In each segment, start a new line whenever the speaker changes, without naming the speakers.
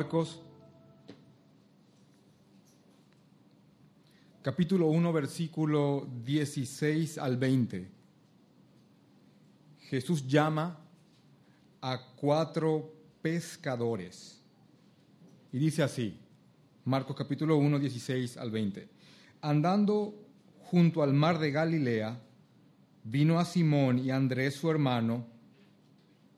Marcos, capítulo 1, versículo 16 al 20. Jesús llama a cuatro pescadores. Y dice así, Marcos capítulo 1, 16 al 20. Andando junto al mar de Galilea, vino a Simón y Andrés su hermano,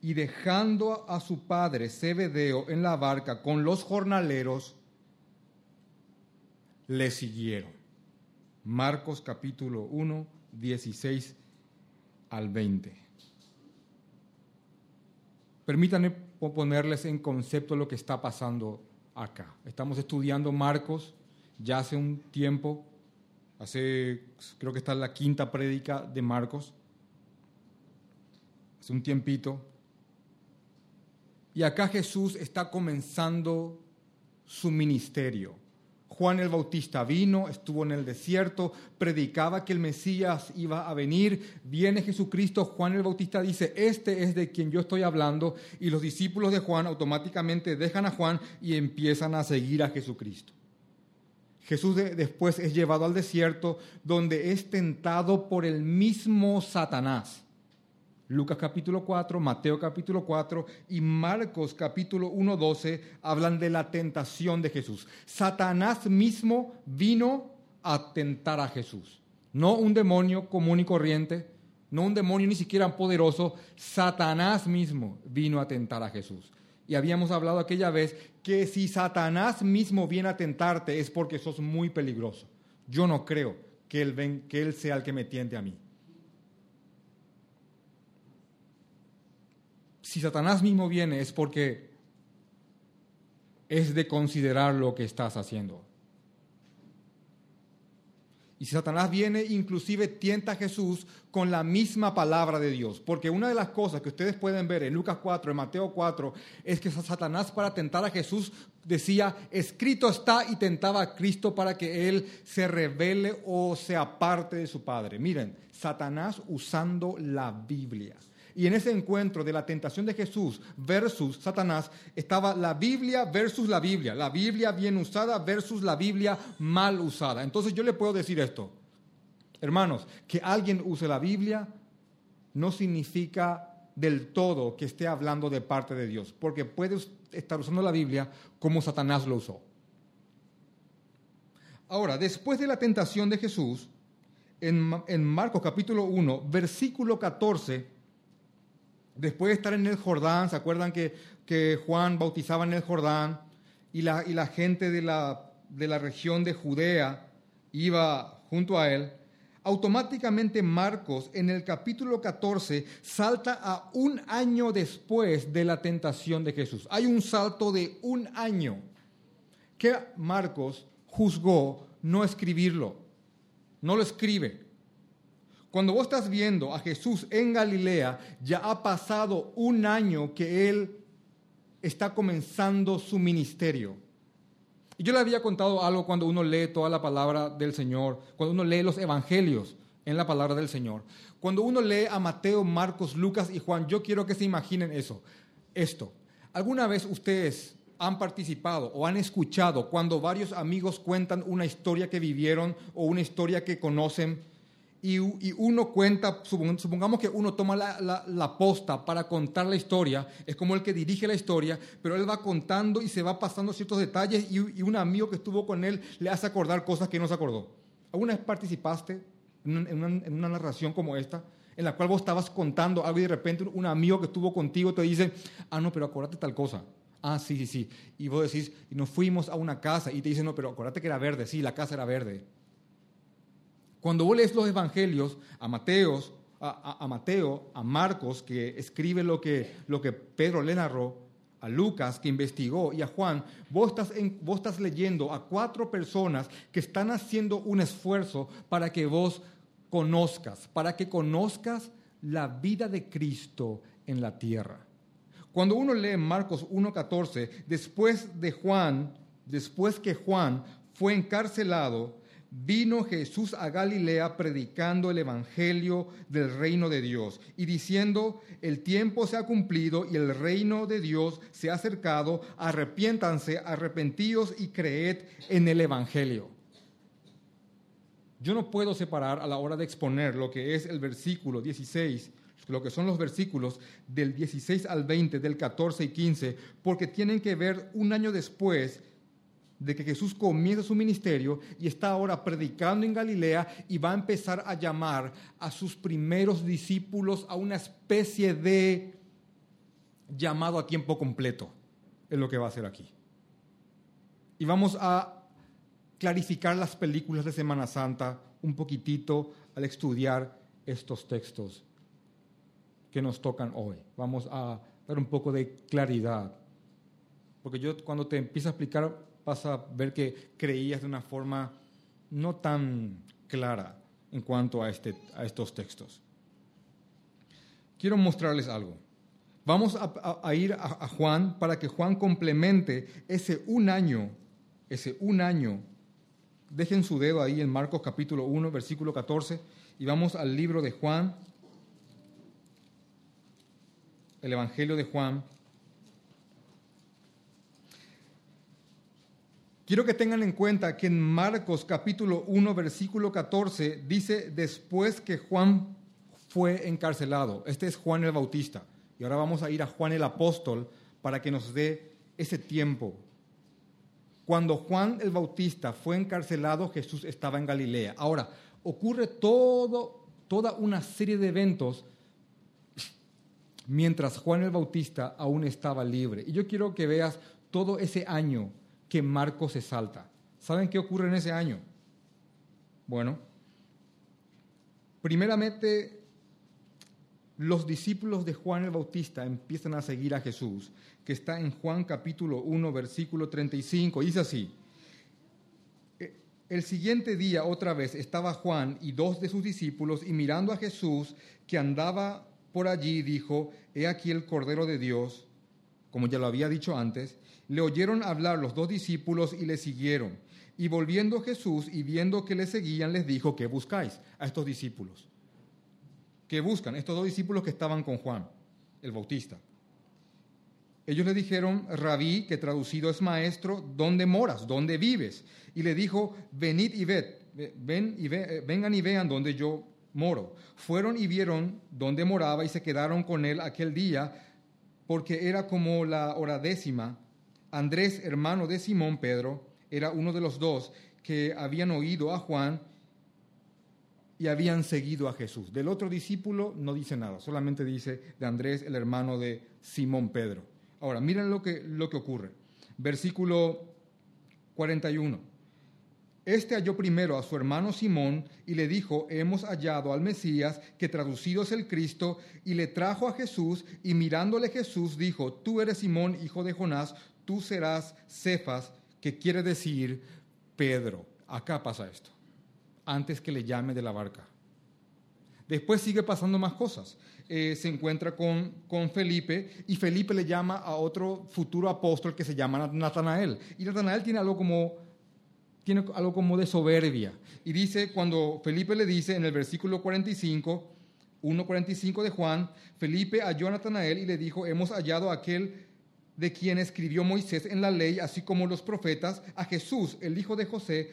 y dejando a su padre Zebedeo en la barca con los jornaleros, le siguieron. Marcos capítulo 1, 16 al 20. Permítanme ponerles en concepto lo que está pasando acá. Estamos estudiando Marcos ya hace un tiempo, hace, creo que está la quinta prédica de Marcos, hace un tiempito. Y acá Jesús está comenzando su ministerio Juan el Bautista vino, estuvo en el desierto, predicaba que el Mesías iba a venir, viene Jesucristo, Juan el Bautista dice, este es de quien yo estoy hablando, y los discípulos de Juan automáticamente dejan a Juan y empiezan a seguir a Jesucristo. Jesús después es llevado al desierto donde es tentado por el mismo Satanás. Lucas capítulo 4, Mateo capítulo 4 y Marcos capítulo 1, 12 hablan de la tentación de Jesús. Satanás mismo vino a tentar a Jesús. No un demonio común y corriente, no un demonio ni siquiera poderoso, Satanás mismo vino a tentar a Jesús. Y habíamos hablado aquella vez que si Satanás mismo viene a tentarte es porque sos muy peligroso. Yo no creo que él, que él sea el que me tiente a mí. Si Satanás mismo viene es porque es de considerar lo que estás haciendo. Y si Satanás viene, inclusive tienta a Jesús con la misma palabra de Dios. Porque una de las cosas que ustedes pueden ver en Lucas 4, en Mateo 4, es que Satanás para tentar a Jesús decía, escrito está y tentaba a Cristo para que él se revele o se aparte de su Padre. Miren, Satanás usando la Biblia. Y en ese encuentro de la tentación de Jesús versus Satanás estaba la Biblia versus la Biblia, la Biblia bien usada versus la Biblia mal usada. Entonces yo le puedo decir esto, hermanos, que alguien use la Biblia no significa del todo que esté hablando de parte de Dios, porque puede estar usando la Biblia como Satanás lo usó. Ahora, después de la tentación de Jesús, en, Marcos capítulo 1, versículo 14, Después de estar en el Jordán, ¿se acuerdan que, que Juan bautizaba en el Jordán y la, y la gente de la, de la región de Judea iba junto a él? automáticamente Marcos en el capítulo 14 salta a un año después de la tentación de Jesús. Hay un salto de un año que Marcos juzgó no escribirlo, no lo escribe. Cuando vos estás viendo a Jesús en Galilea, ya ha pasado un año que Él está comenzando su ministerio. Y yo le había contado algo cuando uno lee toda la palabra del Señor, cuando uno lee los evangelios en la palabra del Señor. Cuando uno lee a Mateo, Marcos, Lucas y Juan, yo quiero que se imaginen eso, esto. ¿Alguna vez ustedes han participado o han escuchado cuando varios amigos cuentan una historia que vivieron o una historia que conocen? Y, uno cuenta, supongamos que uno toma la, posta para contar la historia, es como el que dirige la historia, pero él va contando y se va pasando ciertos detalles y, un amigo que estuvo con él le hace acordar cosas que no se acordó. ¿Alguna vez participaste en una, narración como esta? en la cual vos estabas contando algo y de repente un amigo que estuvo contigo te dice, ah, no, pero acuérdate tal cosa. Ah, sí, sí, sí. Y vos decís, y nos fuimos a una casa y te dicen, no, pero acuérdate que era verde. Sí, la casa era verde. Cuando vos lees los evangelios, a Mateos, a, Mateo, a Marcos, que escribe lo que, lo que Pedro le narró, a Lucas que investigó y a Juan, vos estás, vos estás leyendo a cuatro personas que están haciendo un esfuerzo para que vos conozcas, para que conozcas la vida de Cristo en la tierra. Cuando uno lee Marcos 1.14, después de Juan, después que Juan fue encarcelado, vino Jesús a Galilea predicando el Evangelio del reino de Dios y diciendo, el tiempo se ha cumplido y el reino de Dios se ha acercado, arrepiéntanse, arrepentíos y creed en el Evangelio. Yo no puedo separar a la hora de exponer lo que es el versículo 16, lo que son los versículos del 16 al 20, del 14 y 15, porque tienen que ver un año después de que Jesús comienza su ministerio y está ahora predicando en Galilea y va a empezar a llamar a sus primeros discípulos a una especie de llamado a tiempo completo, es lo que va a hacer aquí. Y vamos a clarificar las películas de Semana Santa un poquitito al estudiar estos textos que nos tocan hoy. Vamos a dar un poco de claridad. Porque yo cuando te empiezo a explicar vas a ver que creías de una forma no tan clara en cuanto a, este, a estos textos. Quiero mostrarles algo. Vamos a, ir a, a, Juan para que Juan complemente ese un año, ese un año. Dejen su dedo ahí en Marcos capítulo 1, versículo 14, y vamos al libro de Juan, el Evangelio de Juan, Quiero que tengan en cuenta que en Marcos capítulo 1, versículo 14, dice después que Juan fue encarcelado. Este es Juan el Bautista. Y ahora vamos a ir a Juan el Apóstol para que nos dé ese tiempo. Cuando Juan el Bautista fue encarcelado, Jesús estaba en Galilea. Ahora, ocurre todo, toda una serie de eventos mientras Juan el Bautista aún estaba libre. Y yo quiero que veas todo ese año que Marcos se salta. ¿Saben qué ocurre en ese año? Bueno, primeramente los discípulos de Juan el Bautista empiezan a seguir a Jesús, que está en Juan capítulo 1, versículo 35. Dice así, e, el siguiente día otra vez estaba Juan y dos de sus discípulos y mirando a Jesús que andaba por allí dijo, he aquí el Cordero de Dios, como ya lo había dicho antes, le oyeron hablar los dos discípulos y le siguieron. Y volviendo Jesús y viendo que le seguían, les dijo, ¿qué buscáis a estos discípulos? ¿Qué buscan? Estos dos discípulos que estaban con Juan, el Bautista. Ellos le dijeron, rabí, que traducido es maestro, ¿dónde moras? ¿Dónde vives? Y le dijo, venid y ved, ven y ve, vengan y vean dónde yo moro. Fueron y vieron dónde moraba y se quedaron con él aquel día, porque era como la hora décima Andrés, hermano de Simón Pedro, era uno de los dos que habían oído a Juan y habían seguido a Jesús. Del otro discípulo no dice nada, solamente dice de Andrés, el hermano de Simón Pedro. Ahora, miren lo que, lo que ocurre. Versículo 41. Este halló primero a su hermano Simón y le dijo, hemos hallado al Mesías, que traducido es el Cristo, y le trajo a Jesús, y mirándole Jesús dijo, tú eres Simón, hijo de Jonás, tú serás Cefas, que quiere decir Pedro. Acá pasa esto, antes que le llame de la barca. Después sigue pasando más cosas. Eh, se encuentra con, con Felipe y Felipe le llama a otro futuro apóstol que se llama Natanael. Y Natanael tiene algo como, tiene algo como de soberbia. Y dice, cuando Felipe le dice en el versículo 45, 1.45 de Juan, Felipe halló a Natanael y le dijo, hemos hallado a aquel de quien escribió Moisés en la ley, así como los profetas, a Jesús, el hijo de José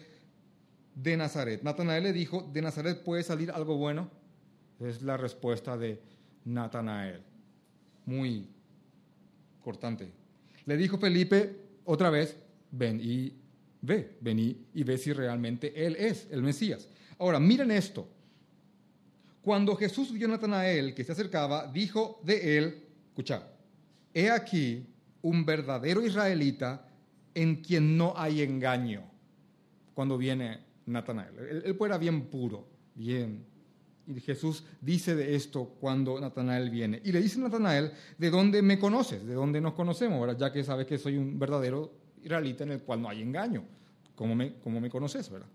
de Nazaret. Natanael le dijo, ¿de Nazaret puede salir algo bueno? Es la respuesta de Natanael. Muy cortante. Le dijo Felipe otra vez, ven y ve, ven y, ve si realmente Él es el Mesías. Ahora, miren esto. Cuando Jesús vio a Natanael que se acercaba, dijo de él, escucha, he aquí un verdadero israelita en quien no hay engaño cuando viene Natanael. Él, era bien puro, bien Y Jesús dice de esto cuando Natanael viene. Y le dice a Natanael, ¿de dónde me conoces? ¿De dónde nos conocemos? ¿verdad? Ya que sabes que soy un verdadero israelita en el cual no hay engaño. ¿Cómo me, cómo me conoces? ¿verdad?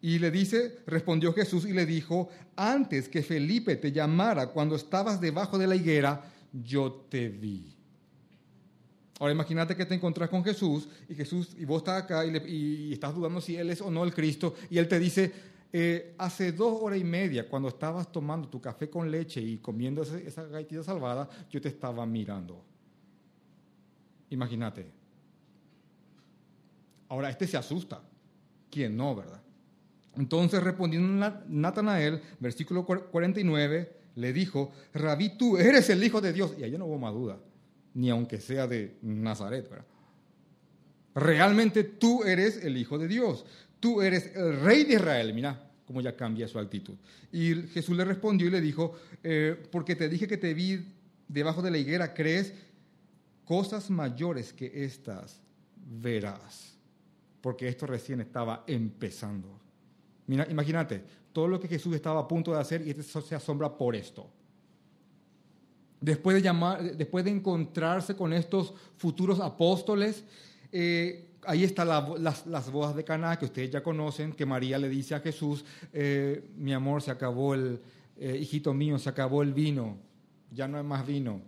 Y le dice, respondió Jesús y le dijo, antes que Felipe te llamara cuando estabas debajo de la higuera, yo te vi. Ahora imagínate que te encontrás con Jesús y Jesús y vos estás acá y, estás dudando si él es o no el Cristo y él te dice, eh, hace dos horas y media cuando estabas tomando tu café con leche y comiendo esa, esa galletita salvada, yo te estaba mirando. Imagínate. Ahora este se asusta. ¿Quién no, verdad? Entonces respondiendo Natanael, versículo 49, le dijo, Rabí, tú eres el Hijo de Dios. Y allá no hubo más duda ni aunque sea de Nazaret. Realmente tú eres el Hijo de Dios, tú eres el Rey de Israel. Mira cómo ya cambia su actitud. Y Jesús le respondió y le dijo, eh, porque te dije que te vi debajo de la higuera, crees cosas mayores que estas verás, porque esto recién estaba empezando. Mira, imagínate, todo lo que Jesús estaba a punto de hacer y este se asombra por esto después de, llamar, después de encontrarse con estos futuros apóstoles, eh, ahí están las, bodas de Caná que ustedes ya conocen, que María le dice a Jesús, eh, mi amor, se acabó el, eh, hijito mío, se acabó el vino, ya no hay más vino.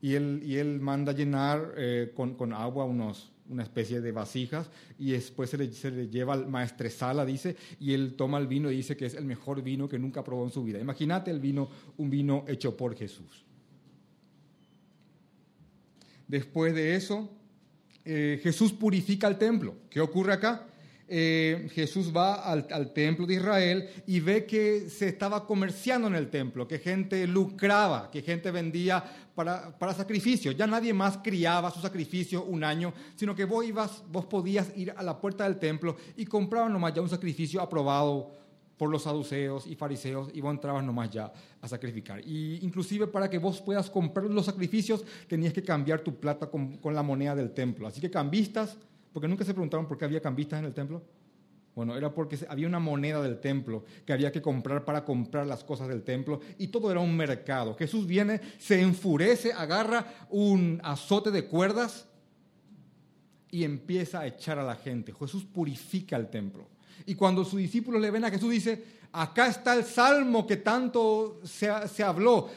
Y él, y él manda llenar con, agua unos, una especie de vasijas y después se le, se le lleva al maestresala, dice, y él toma el vino y dice que es el mejor vino que nunca probó en su vida. Imagínate el vino, un vino hecho por Jesús. Después de eso, eh, Jesús purifica el templo. ¿Qué ocurre acá? Eh, Jesús va al, templo de Israel y ve que se estaba comerciando en el templo, que gente lucraba, que gente vendía para, para sacrificios. Ya nadie más criaba su sacrificio un año, sino que vos, ibas, vos podías ir a la puerta del templo y compraban nomás ya un sacrificio aprobado por los saduceos y fariseos y vos entrabas nomás ya a sacrificar. Y inclusive para que vos puedas comprar los sacrificios tenías que cambiar tu plata con, la moneda del templo. Así que cambistas, porque nunca se preguntaron por qué había cambistas en el templo. Bueno, era porque había una moneda del templo que había que comprar para comprar las cosas del templo y todo era un mercado. Jesús viene, se enfurece, agarra un azote de cuerdas y empieza a echar a la gente. Jesús purifica el templo. Y cuando sus discípulos le ven a Jesús, dice, acá está el salmo que tanto se, habló,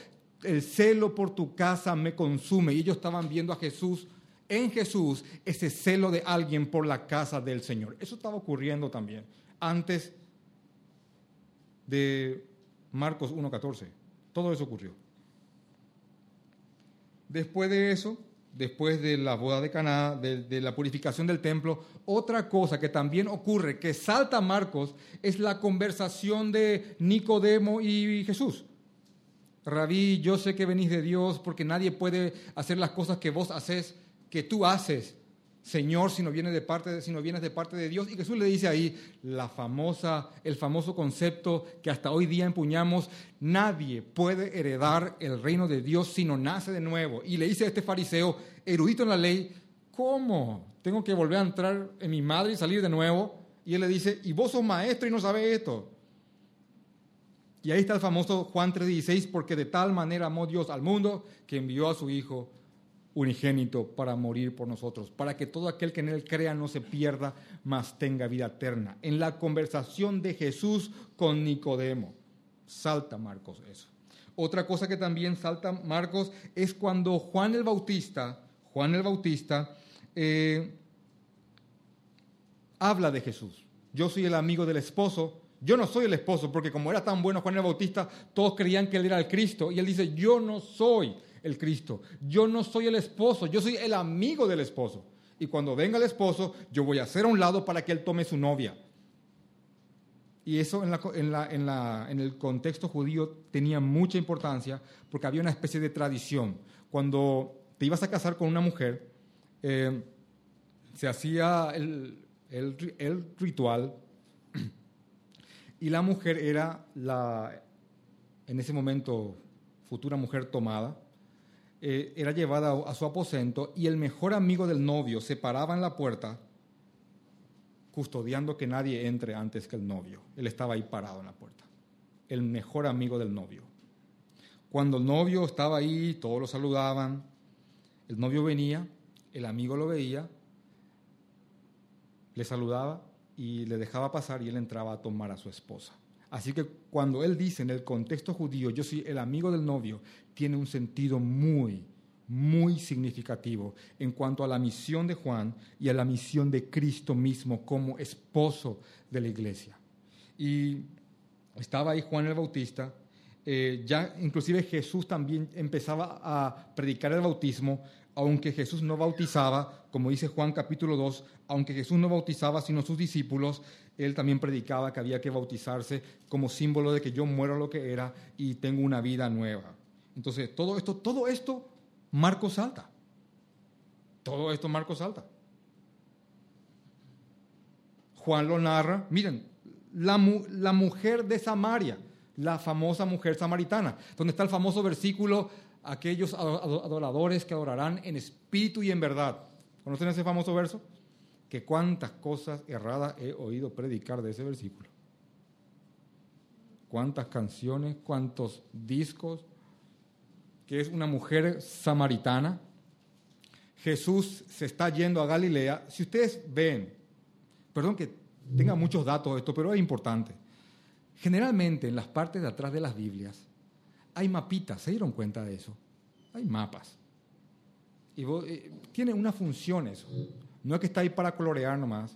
el celo por tu casa me consume. Y ellos estaban viendo a Jesús, en Jesús, ese celo de alguien por la casa del Señor. Eso estaba ocurriendo también antes de Marcos 1.14. Todo eso ocurrió. Después de eso, después de la boda de Caná, de, la purificación del templo, otra cosa que también ocurre, que salta Marcos, es la conversación de Nicodemo y Jesús. Rabí, yo sé que venís de Dios porque nadie puede hacer las cosas que vos haces, que tú haces. Señor, si no, viene de parte de, vienes de parte de Dios. Y Jesús le dice ahí la famosa, el famoso concepto que hasta hoy día empuñamos, nadie puede heredar el reino de Dios si no nace de nuevo. Y le dice a este fariseo, erudito en la ley, ¿cómo? Tengo que volver a entrar en mi madre y salir de nuevo. Y él le dice, y vos sos maestro y no sabes esto. Y ahí está el famoso Juan 3:16, porque de tal manera amó Dios al mundo que envió a su Hijo unigénito para morir por nosotros, para que todo aquel que en él crea no se pierda, mas tenga vida eterna. En la conversación de Jesús con Nicodemo, salta Marcos eso. Otra cosa que también salta Marcos es cuando Juan el Bautista, Juan el Bautista, eh, habla de Jesús. Yo soy el amigo del esposo, yo no soy el esposo, porque como era tan bueno Juan el Bautista, todos creían que él era el Cristo, y él dice, yo no soy el Cristo. Yo no soy el esposo, yo soy el amigo del esposo. Y cuando venga el esposo, yo voy a hacer a un lado para que él tome su novia. Y eso en, el contexto judío tenía mucha importancia porque había una especie de tradición. Cuando te ibas a casar con una mujer, eh, se hacía el, el, ritual y la mujer era la, en ese momento, futura mujer tomada, eh, era llevada a su aposento y el mejor amigo del novio se paraba en la puerta custodiando que nadie entre antes que el novio. Él estaba ahí parado en la puerta. el mejor amigo del novio. Cuando el novio estaba ahí, todos lo saludaban, el novio venía, el amigo lo veía, le saludaba y le dejaba pasar y él entraba a tomar a su esposa. Así que cuando él dice en el contexto judío, yo soy el amigo del novio, tiene un sentido muy, muy significativo en cuanto a la misión de Juan y a la misión de Cristo mismo como esposo de la iglesia. Y estaba ahí Juan el Bautista, eh, ya inclusive Jesús también empezaba a predicar el bautismo, aunque Jesús no bautizaba, como dice Juan capítulo 2, aunque Jesús no bautizaba sino sus discípulos, él también predicaba que había que bautizarse como símbolo de que yo muero lo que era y tengo una vida nueva. Entonces, todo esto, todo esto, Marcos salta. Todo esto Marcos salta. Juan lo narra. Miren, la, la mujer de Samaria, la famosa mujer samaritana, donde está el famoso versículo, aquellos adoradores que adorarán en espíritu y en verdad. ¿Conocen ese famoso verso? que cuántas cosas erradas he oído predicar de ese versículo. Cuántas canciones, cuántos discos, que es una mujer samaritana. Jesús se está yendo a Galilea. Si ustedes ven, perdón que tenga muchos datos esto, pero es importante. Generalmente en las partes de atrás de las Biblias hay mapitas, ¿se dieron cuenta de eso? Hay mapas. Y eh, tiene una función eso. No es que está ahí para colorear nomás.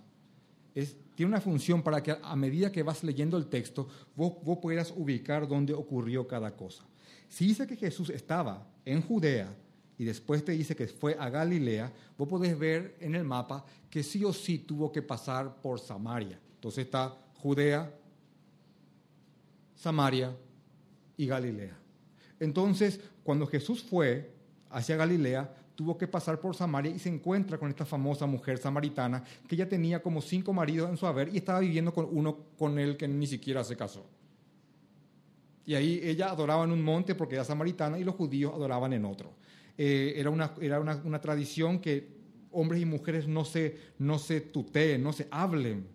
Es, tiene una función para que a medida que vas leyendo el texto, vos, vos puedas ubicar dónde ocurrió cada cosa. Si dice que Jesús estaba en Judea y después te dice que fue a Galilea, vos podés ver en el mapa que sí o sí tuvo que pasar por Samaria. Entonces está Judea, Samaria y Galilea. Entonces, cuando Jesús fue hacia Galilea, tuvo que pasar por Samaria y se encuentra con esta famosa mujer samaritana que ya tenía como cinco maridos en su haber y estaba viviendo con uno con él que ni siquiera se casó. Y ahí ella adoraba en un monte porque era samaritana y los judíos adoraban en otro. Eh, era una, era una, tradición que hombres y mujeres no se, no se tuteen, no se hablen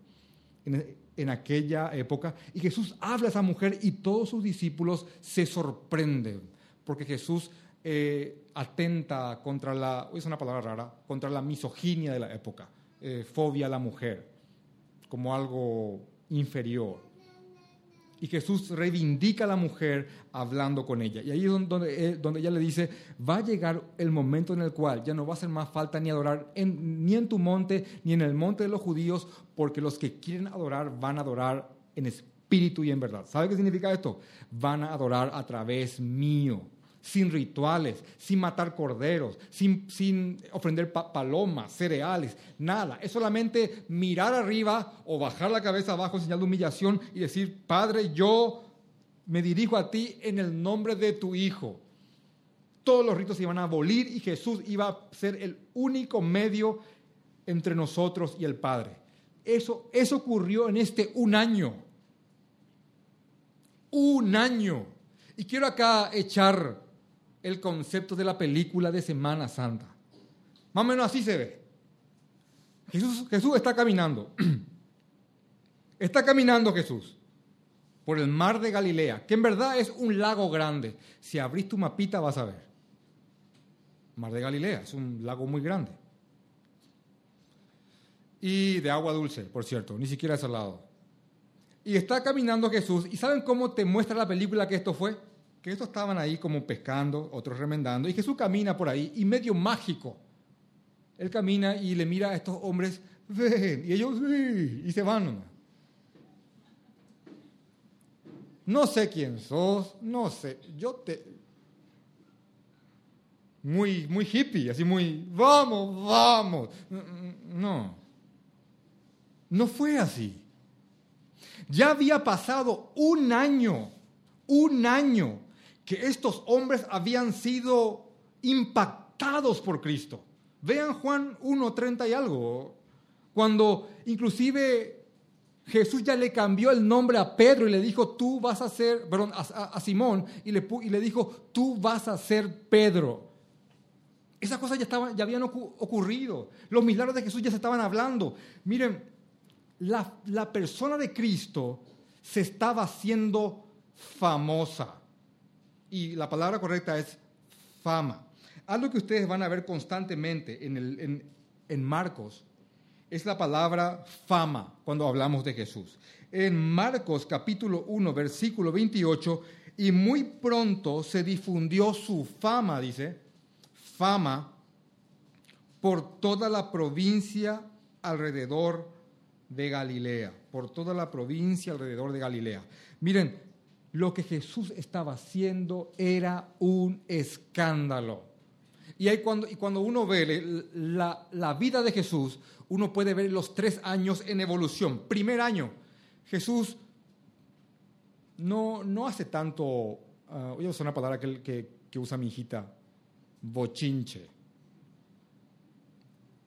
en, en aquella época. Y Jesús habla a esa mujer y todos sus discípulos se sorprenden porque Jesús eh, atenta contra la, es una palabra rara, contra la misoginia de la época, eh, fobia a la mujer, como algo inferior. Y Jesús reivindica a la mujer hablando con ella. Y ahí es eh, donde ella le dice, va a llegar el momento en el cual ya no va a hacer más falta ni adorar ni en tu monte, ni en el monte de los judíos, porque los que quieren adorar van a adorar en espíritu y en verdad. ¿Sabe qué significa esto? Van a adorar a través mío sin rituales, sin matar corderos, sin, sin palomas, cereales, nada. Es solamente mirar arriba o bajar la cabeza abajo en señal de humillación y decir, Padre, yo me dirijo a ti en el nombre de tu Hijo. Todos los ritos se iban a abolir y Jesús iba a ser el único medio entre nosotros y el Padre. Eso, eso ocurrió en este un año. Un año. Y quiero acá echar el concepto de la película de Semana Santa. Más o menos así se ve. Jesús, Jesús está caminando. Está caminando Jesús por el mar de Galilea, que en verdad es un lago grande. Si abrís tu mapita vas a ver. Mar de Galilea, es un lago muy grande. Y de agua dulce, por cierto, ni siquiera es lado. Y está caminando Jesús. ¿Y saben cómo te muestra la película que esto fue? Que estos estaban ahí como pescando, otros remendando, y Jesús camina por ahí y medio mágico. Él camina y le mira a estos hombres, ven, y ellos, sí, y se van. No sé quién sos, no sé, yo te... Muy, muy hippie, así muy, vamos, vamos. No, no fue así. Ya había pasado un año, un año que estos hombres habían sido impactados por Cristo. Vean Juan 1.30 y algo, cuando inclusive Jesús ya le cambió el nombre a Pedro y le dijo, tú vas a ser, perdón, a, Simón, y le, y le, dijo, tú vas a ser Pedro. Esas cosas ya, estaban, ya habían ocurrido. Los milagros de Jesús ya se estaban hablando. Miren, la, la persona de Cristo se estaba haciendo famosa. Y la palabra correcta es fama. Algo que ustedes van a ver constantemente en, Marcos es la palabra fama cuando hablamos de Jesús. En Marcos capítulo 1, versículo 28, y muy pronto se difundió su fama, dice, fama por toda la provincia alrededor de Galilea, por toda la provincia alrededor de Galilea. Miren, lo que Jesús estaba haciendo era un escándalo. Y, ahí cuando, y cuando uno ve la, la, vida de Jesús, uno puede ver los tres años en evolución. Primer año, Jesús no, no hace tanto, uh, voy a usar una palabra que, que, que usa mi hijita, bochinche.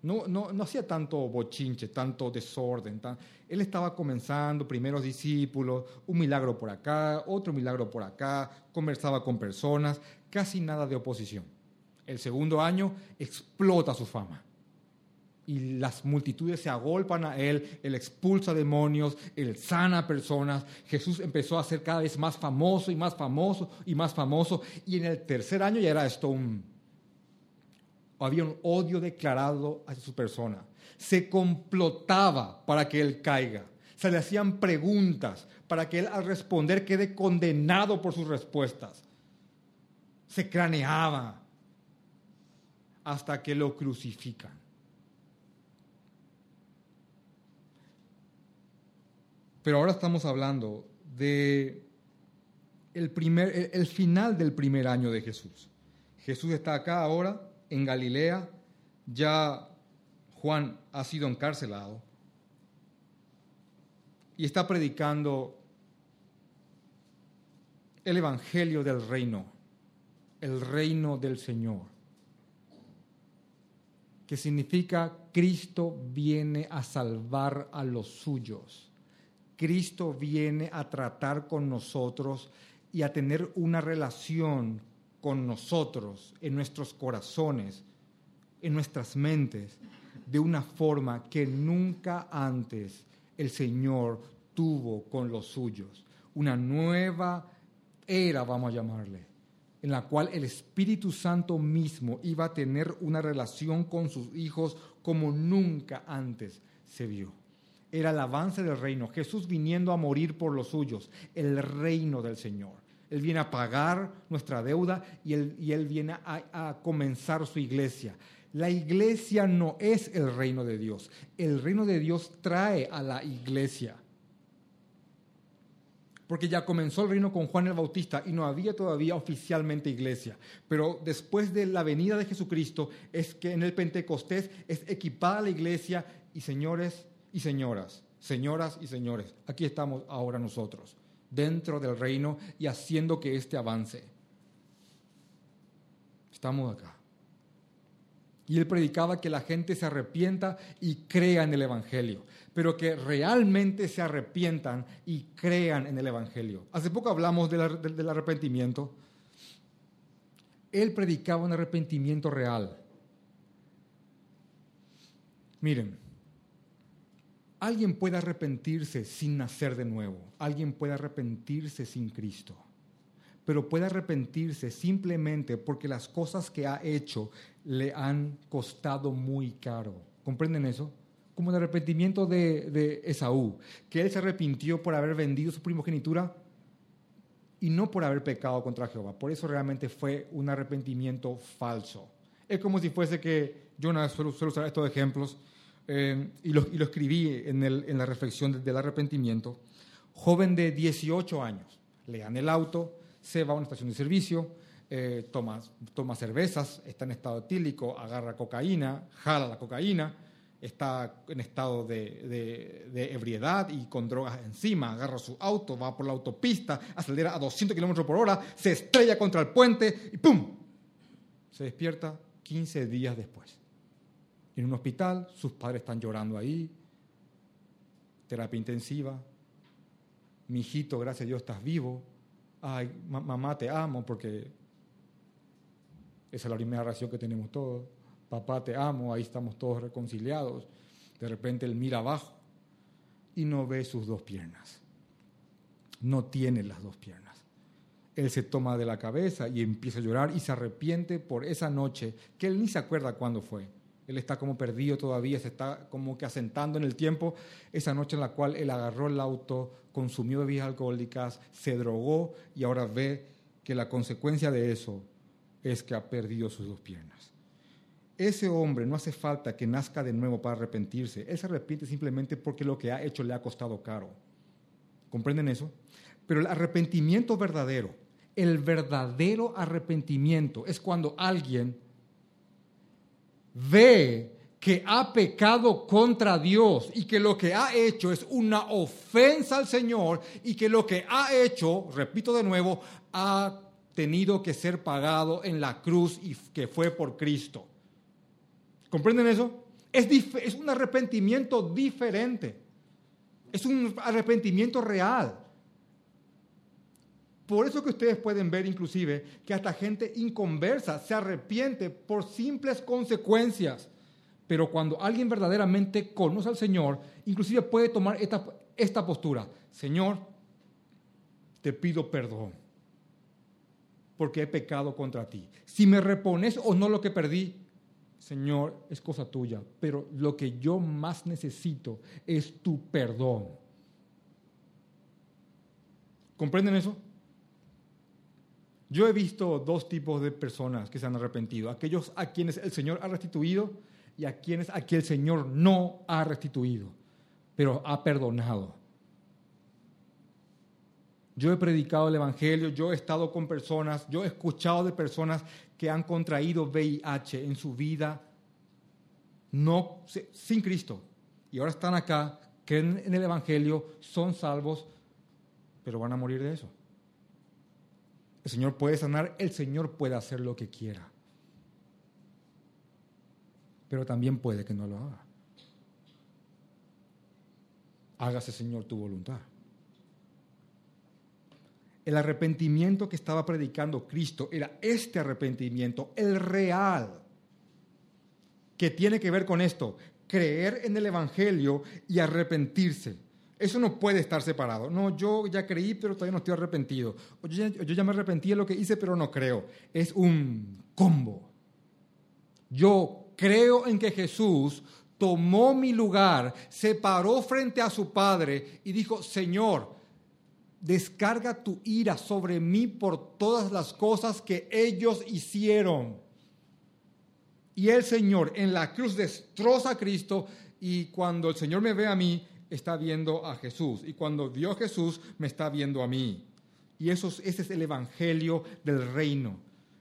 No, no, no, hacía tanto bochinche, tanto desorden. Él estaba comenzando, primeros discípulos, un milagro por acá, otro milagro por acá, conversaba con personas, casi nada de oposición. El segundo año explota su fama. Y las multitudes se agolpan a él, él expulsa demonios, él sana personas. Jesús empezó a ser cada vez más famoso y más famoso y más famoso. Y en el tercer año ya era esto un, había un odio declarado hacia su persona. Se complotaba para que él caiga. Se le hacían preguntas para que él al responder quede condenado por sus respuestas. Se craneaba hasta que lo crucifican. Pero ahora estamos hablando de primer, el final del primer año de Jesús. Jesús está acá ahora en Galilea, ya Juan ha sido encarcelado y está predicando el Evangelio del reino, el reino del Señor, que significa Cristo viene a salvar a los suyos, Cristo viene a tratar con nosotros y a tener una relación con nosotros, en nuestros corazones, en nuestras mentes, de una forma que nunca antes el Señor tuvo con los suyos. Una nueva era, vamos a llamarle, en la cual el Espíritu Santo mismo iba a tener una relación con sus hijos como nunca antes se vio. Era el avance del reino, Jesús viniendo a morir por los suyos, el reino del Señor. Él viene a pagar nuestra deuda y Él, y él viene a, a comenzar su iglesia. La iglesia no es el reino de Dios. El reino de Dios trae a la iglesia. Porque ya comenzó el reino con Juan el Bautista y no había todavía oficialmente iglesia. Pero después de la venida de Jesucristo es que en el Pentecostés es equipada la iglesia y señores y señoras, señoras y señores, aquí estamos ahora nosotros dentro del reino y haciendo que éste avance. Estamos acá. Y él predicaba que la gente se arrepienta y crea en el Evangelio, pero que realmente se arrepientan y crean en el Evangelio. Hace poco hablamos del arrepentimiento. Él predicaba un arrepentimiento real. Miren, Alguien puede arrepentirse sin nacer de nuevo, alguien puede arrepentirse sin Cristo, pero puede arrepentirse simplemente porque las cosas que ha hecho le han costado muy caro. ¿Comprenden eso? Como el arrepentimiento de, Esaú, que él se arrepintió por haber vendido su primogenitura y no por haber pecado contra Jehová. Por eso realmente fue un arrepentimiento falso. Es como si fuese que, yo no suelo usar estos ejemplos, eh, y, lo, escribí en, la reflexión del arrepentimiento, joven de 18 años, le dan el auto, se va a una estación de servicio, eh, toma, toma cervezas, está en estado etílico, agarra cocaína, jala la cocaína, está en estado de, de, ebriedad y con drogas encima, agarra su auto, va por la autopista, acelera a 200 kilómetros por hora, se estrella contra el puente y ¡pum! Se despierta 15 días después en un hospital, sus padres están llorando ahí, terapia intensiva, mi hijito, gracias a Dios, estás vivo, ay, mamá, te amo porque esa es la primera relación que tenemos todos, papá, te amo, ahí estamos todos reconciliados, de repente él mira abajo y no ve sus dos piernas. no tiene las dos piernas. Él se toma de la cabeza y empieza a llorar y se arrepiente por esa noche, que él ni se acuerda cuándo fue. Él está como perdido todavía, se está como que asentando en el tiempo. Esa noche en la cual él agarró el auto, consumió bebidas alcohólicas, se drogó y ahora ve que la consecuencia de eso es que ha perdido sus dos piernas. Ese hombre no hace falta que nazca de nuevo para arrepentirse. Él se arrepiente simplemente porque lo que ha hecho le ha costado caro. ¿Comprenden eso? Pero el arrepentimiento verdadero, el verdadero arrepentimiento es cuando alguien ve que ha pecado contra Dios y que lo que ha hecho es una ofensa al Señor y que lo que ha hecho, repito de nuevo, ha tenido que ser pagado en la cruz y que fue por Cristo. ¿Comprenden eso? Es, es un arrepentimiento diferente. Es un arrepentimiento real. Por eso que ustedes pueden ver inclusive que hasta gente inconversa se arrepiente por simples consecuencias. Pero cuando alguien verdaderamente conoce al Señor, inclusive puede tomar esta, esta postura. Señor, te pido perdón porque he pecado contra ti. Si me repones o no lo que perdí, Señor, es cosa tuya, pero lo que yo más necesito es tu perdón. ¿Comprenden eso? Yo he visto dos tipos de personas que se han arrepentido, aquellos a quienes el Señor ha restituido y a quienes a quien el Señor no ha restituido, pero ha perdonado. Yo he predicado el Evangelio, yo he estado con personas, yo he escuchado de personas que han contraído VIH en su vida, no sin Cristo, y ahora están acá, creen en el Evangelio, son salvos, pero van a morir de eso. El Señor puede sanar, el Señor puede hacer lo que quiera, pero también puede que no lo haga. Hágase, Señor, tu voluntad. El arrepentimiento que estaba predicando Cristo era este arrepentimiento, el real, que tiene que ver con esto, creer en el Evangelio y arrepentirse. Eso no puede estar separado. No, yo ya creí, pero todavía no estoy arrepentido. yo, ya, yo ya me arrepentí de lo que hice, pero no creo. Es un combo. Yo creo en que Jesús tomó mi lugar, se paró frente a su Padre y dijo, Señor, descarga tu ira sobre mí por todas las cosas que ellos hicieron. Y el Señor en la cruz destroza a Cristo y cuando el Señor me ve a mí, está viendo a Jesús. Y cuando vio a Jesús, me está viendo a mí. Y eso, ese es el evangelio del reino.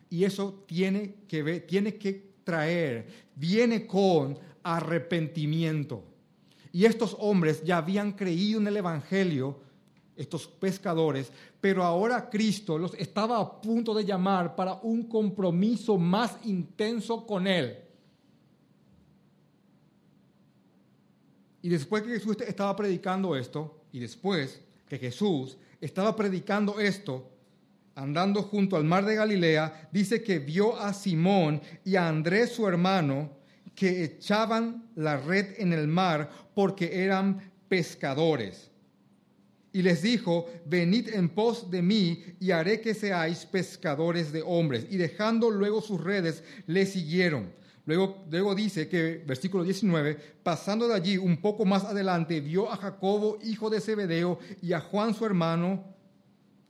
Y eso tiene que, ver, tiene que traer, viene con arrepentimiento. Y estos hombres ya habían creído en el evangelio, estos pescadores, pero ahora Cristo los estaba a punto de llamar para un compromiso más intenso con Él. Y después que Jesús estaba predicando esto, y después que Jesús estaba predicando esto, andando junto al mar de Galilea, dice que vio a Simón y a Andrés su hermano que echaban la red en el mar porque eran pescadores y les dijo, venid en pos de mí y haré que seáis pescadores de hombres. Y dejando luego sus redes, le siguieron. Luego, luego dice que, versículo 19, pasando de allí un poco más adelante, vio a Jacobo, hijo de Zebedeo, y a Juan su hermano,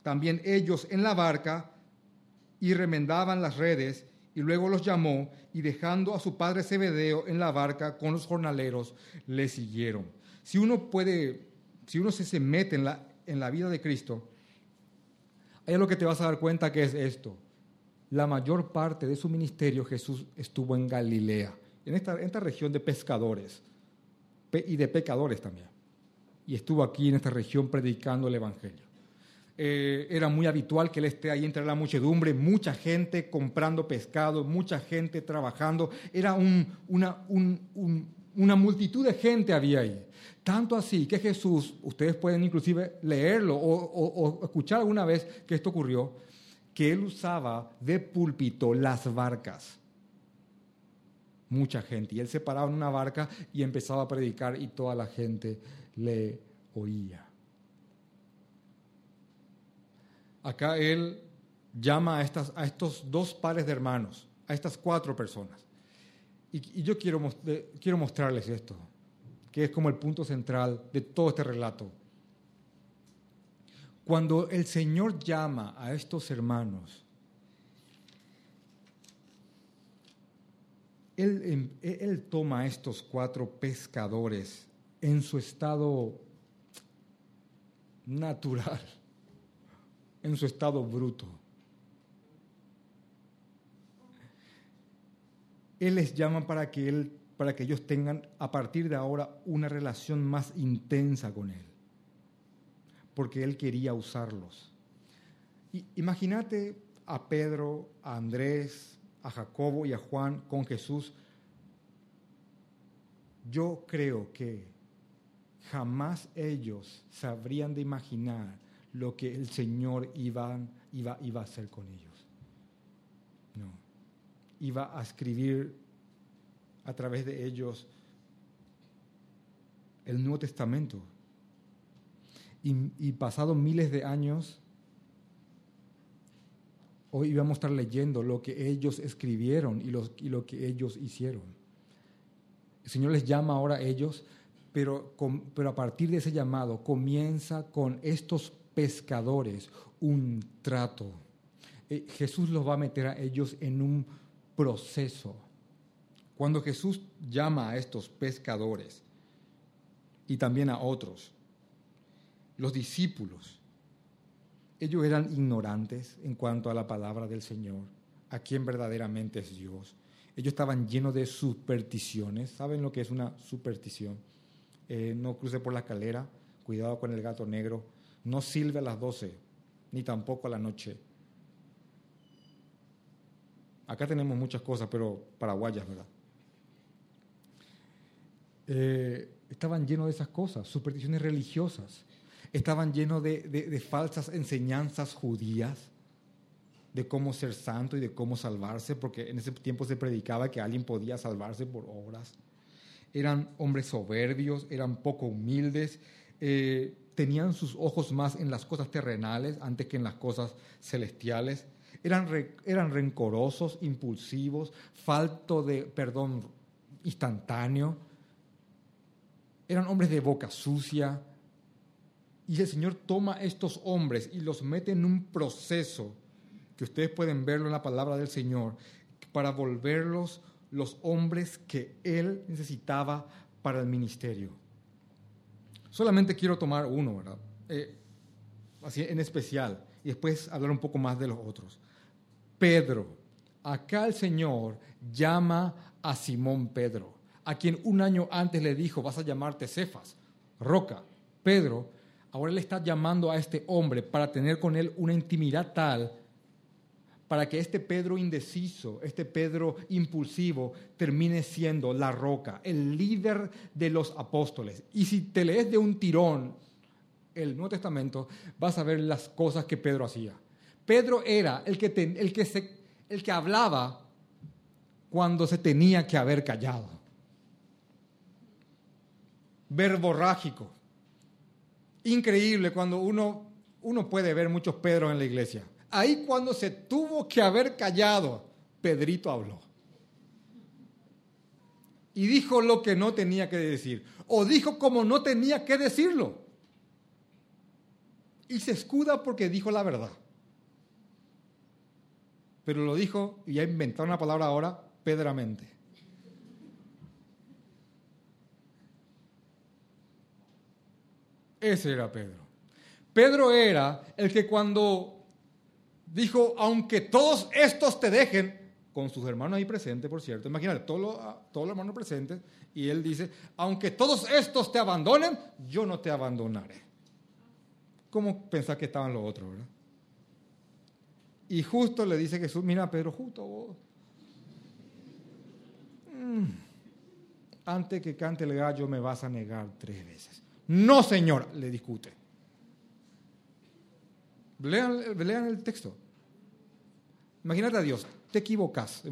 también ellos en la barca, y remendaban las redes, y luego los llamó, y dejando a su padre Zebedeo en la barca con los jornaleros, le siguieron. Si uno puede si uno se, mete en la, en la vida de Cristo, hay algo que te vas a dar cuenta que es esto. La mayor parte de su ministerio Jesús estuvo en Galilea, en esta, esta región de pescadores y de pecadores también. Y estuvo aquí en esta región predicando el Evangelio. Eh, era muy habitual que él esté ahí entre la muchedumbre, mucha gente comprando pescado, mucha gente trabajando. Era una, una multitud de gente había ahí. Tanto así que Jesús, ustedes pueden inclusive leerlo o, escuchar alguna vez que esto ocurrió, que él usaba de púlpito las barcas. Mucha gente. Y él se paraba en una barca y empezaba a predicar y toda la gente le oía. acá él llama a, estos dos pares de hermanos, a estas cuatro personas. Y, yo quiero, quiero mostrarles esto, que es como el punto central de todo este relato. Cuando el Señor llama a estos hermanos, Él, él, toma a estos cuatro pescadores en su estado natural, en su estado bruto. Él les llama para que, él, para que ellos tengan a partir de ahora una relación más intensa con Él, porque Él quería usarlos. Imagínate a Pedro, a Andrés, a Jacobo y a Juan con Jesús. Yo creo que jamás ellos sabrían de imaginar lo que el Señor iba a hacer con ellos. No. Iba a escribir a través de ellos el Nuevo Testamento. Y, y pasados miles de años, hoy íbamos a estar leyendo lo que ellos escribieron y, y lo que ellos hicieron. El Señor les llama ahora a ellos pero, pero a partir de ese llamado comienza con estos pescadores un trato. Eh, Jesús los va a meter a ellos en un proceso. Cuando Jesús llama a estos pescadores y también a otros, los discípulos, ellos eran ignorantes en cuanto a la palabra del Señor, a quien verdaderamente es Dios. Ellos estaban llenos de supersticiones. ¿Saben lo que es una superstición? Eh, no cruce por la escalera, cuidado con el gato negro, no silbe a las 12, ni tampoco a la noche. Acá tenemos muchas cosas, pero paraguayas, ¿verdad? Eh, estaban llenos de esas cosas, supersticiones religiosas, estaban llenos de falsas enseñanzas judías de cómo ser santo y de cómo salvarse, porque en ese tiempo se predicaba que alguien podía salvarse por obras eran hombres soberbios, eran poco humildes, eh, tenían sus ojos más en las cosas terrenales antes que en las cosas celestiales, eran, eran rencorosos, impulsivos, falto de perdón instantáneo, eran hombres de boca sucia. Y el Señor toma estos hombres y los mete en un proceso, que ustedes pueden verlo en la palabra del Señor, para volverlos los hombres que él necesitaba para el ministerio. Solamente quiero tomar uno, ¿verdad? Eh, así en especial, y después hablar un poco más de los otros. Pedro. Acá el Señor llama a Simón Pedro, a quien un año antes le dijo, vas a llamarte Cefas, roca. Pedro, ahora le está llamando a este hombre para tener con él una intimidad tal para que este Pedro indeciso, este Pedro impulsivo, termine siendo la roca, el líder de los apóstoles. Y si te lees de un tirón el Nuevo Testamento, vas a ver las cosas que Pedro hacía. Pedro era el que, el que, el que hablaba cuando se tenía que haber callado. Verborrágico. Increíble cuando uno, uno puede ver muchos Pedros en la iglesia Ahí cuando se tuvo que haber callado, Pedrito habló. Y dijo lo que no tenía que decir. O dijo como no tenía que decirlo. Y se escuda porque dijo la verdad. Pero lo dijo, y ha inventado una palabra ahora, pedramente. Ese era Pedro. Pedro era el que cuando dijo, aunque todos estos te dejen, con sus hermanos ahí presentes, por cierto, imagínate, todos los, todos hermanos presentes, y él dice, aunque todos estos te abandonen, yo no te abandonaré. ¿Cómo pensás que estaban los otros, verdad? Y justo le dice Jesús, mira Pedro, justo vos. Mm, antes que cante el gallo me vas a negar tres veces. No, Señor, le discute. Lean, el texto. Imagínate a Dios, te equivocas.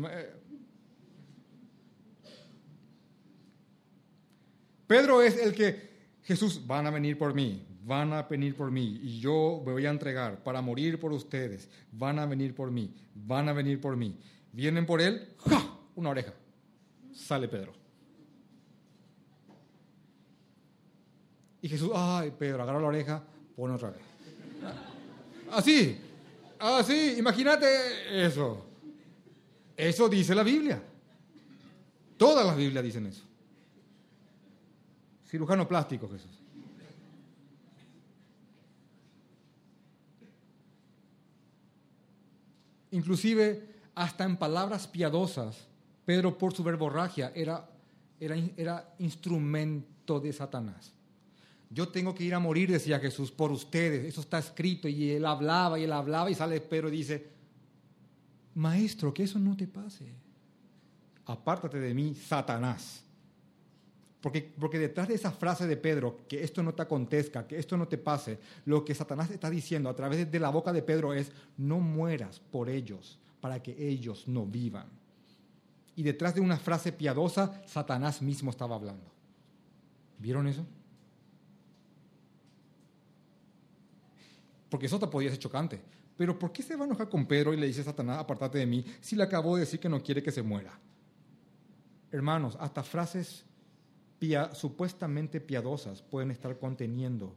Pedro es el que, Jesús, van a venir por mí, van a venir por mí y yo me voy a entregar para morir por ustedes, van a venir por mí, van a venir por mí. Vienen por él, ¡ja! una oreja. Sale Pedro. Y Jesús, ay, Pedro, agarra la oreja, pone otra vez. Así, así, imagínate eso. Eso dice la Biblia. Todas las Biblias dicen eso. Cirujano plástico, Jesús. Inclusive, hasta en palabras piadosas, Pedro por su verborragia era, era, era instrumento de Satanás. Yo tengo que ir a morir, decía Jesús, por ustedes. Eso está escrito. Y él hablaba y él hablaba y sale Pedro y dice, maestro, que eso no te pase. Apártate de mí, Satanás. Porque, porque, detrás de esa frase de Pedro, que esto no te acontezca, que esto no te pase, lo que Satanás está diciendo a través de la boca de Pedro es, no mueras por ellos, para que ellos no vivan. Y detrás de una frase piadosa, Satanás mismo estaba hablando. ¿Vieron eso? Porque eso te podía ser chocante. Pero ¿por qué se va a enojar con Pedro y le dice Satanás, apártate de mí, si le acabo de decir que no quiere que se muera? Hermanos, hasta frases supuestamente piadosas pueden estar conteniendo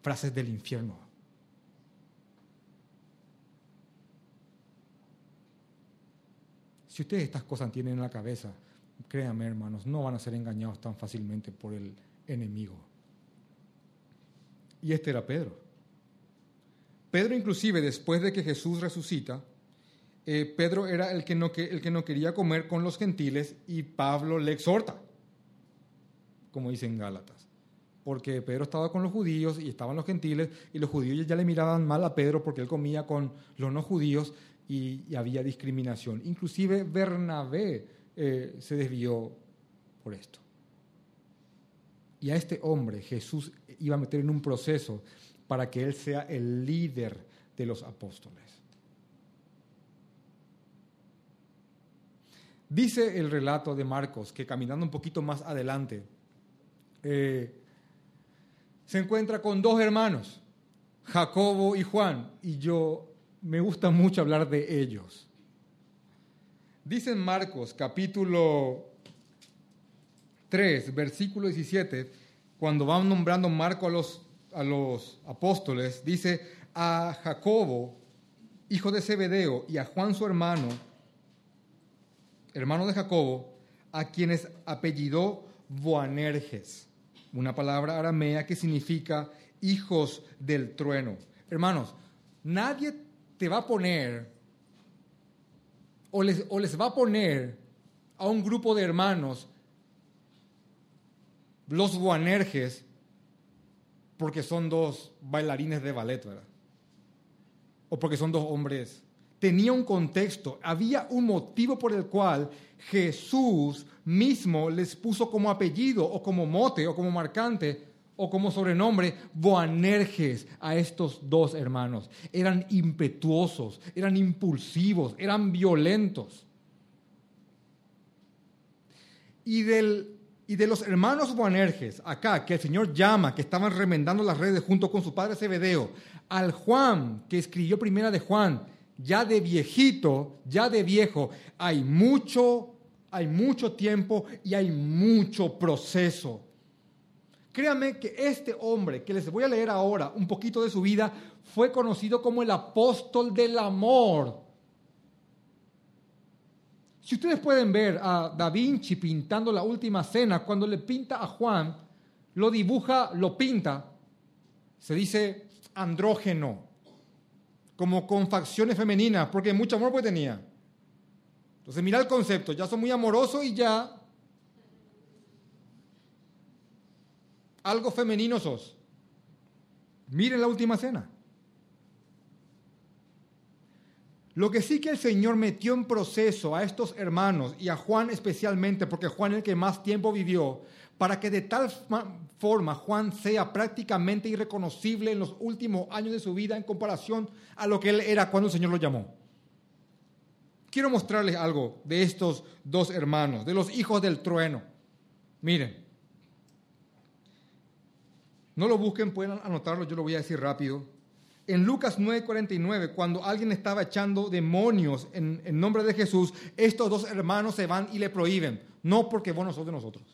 frases del infierno. Si ustedes estas cosas tienen en la cabeza, créanme hermanos, no van a ser engañados tan fácilmente por el enemigo. Y este era Pedro. Pedro inclusive después de que Jesús resucita, eh, Pedro era el que, no, quería comer con los gentiles y Pablo le exhorta, como dicen Gálatas. Porque Pedro estaba con los judíos y estaban los gentiles y los judíos ya le miraban mal a Pedro porque él comía con los no judíos y, había discriminación. Inclusive Bernabé eh, se desvió por esto. Y a este hombre Jesús iba a meter en un proceso para que él sea el líder de los apóstoles. Dice el relato de Marcos que caminando un poquito más adelante, eh, se encuentra con dos hermanos, Jacobo y Juan, y yo me gusta mucho hablar de ellos. Dice Marcos capítulo 3, versículo 17, cuando van nombrando Marco a los, a los apóstoles, dice a Jacobo, hijo de Zebedeo, y a Juan su hermano, hermano de Jacobo, a quienes apellidó Boanerges, una palabra aramea que significa hijos del trueno. Hermanos, nadie te va a poner o les, o les va a poner a un grupo de hermanos los Boanerges porque son dos bailarines de ballet, ¿verdad? O porque son dos hombres tenía un contexto, había un motivo por el cual Jesús mismo les puso como apellido o como mote o como marcante o como sobrenombre Boanerges a estos dos hermanos. Eran impetuosos, eran impulsivos, eran violentos. Y, del, y de los hermanos Boanerges, acá, que el Señor llama, que estaban remendando las redes junto con su padre Zebedeo, al Juan, que escribió primera de Juan, ya de viejito, ya de viejo, hay mucho, hay mucho tiempo y hay mucho proceso. Créanme que este hombre, que les voy a leer ahora un poquito de su vida, fue conocido como el apóstol del amor. Si ustedes pueden ver a Da Vinci pintando la última cena, cuando le pinta a Juan, lo dibuja, lo pinta, se dice andrógeno como con facciones femeninas, porque mucho amor pues tenía. Entonces mira el concepto, ya son muy amorosos y ya algo femenino sos. Miren la última cena. Lo que sí que el Señor metió en proceso a estos hermanos y a Juan especialmente, porque Juan es el que más tiempo vivió, para que de tal forma Juan sea prácticamente irreconocible en los últimos años de su vida en comparación a lo que él era cuando el Señor lo llamó. Quiero mostrarles algo de estos dos hermanos, de los hijos del trueno. Miren, No lo busquen, pueden anotarlo, yo lo voy a decir rápido. En Lucas 9:49, cuando alguien estaba echando demonios en, en, nombre de Jesús, estos dos hermanos se van y le prohíben. No porque vos no sos de nosotros.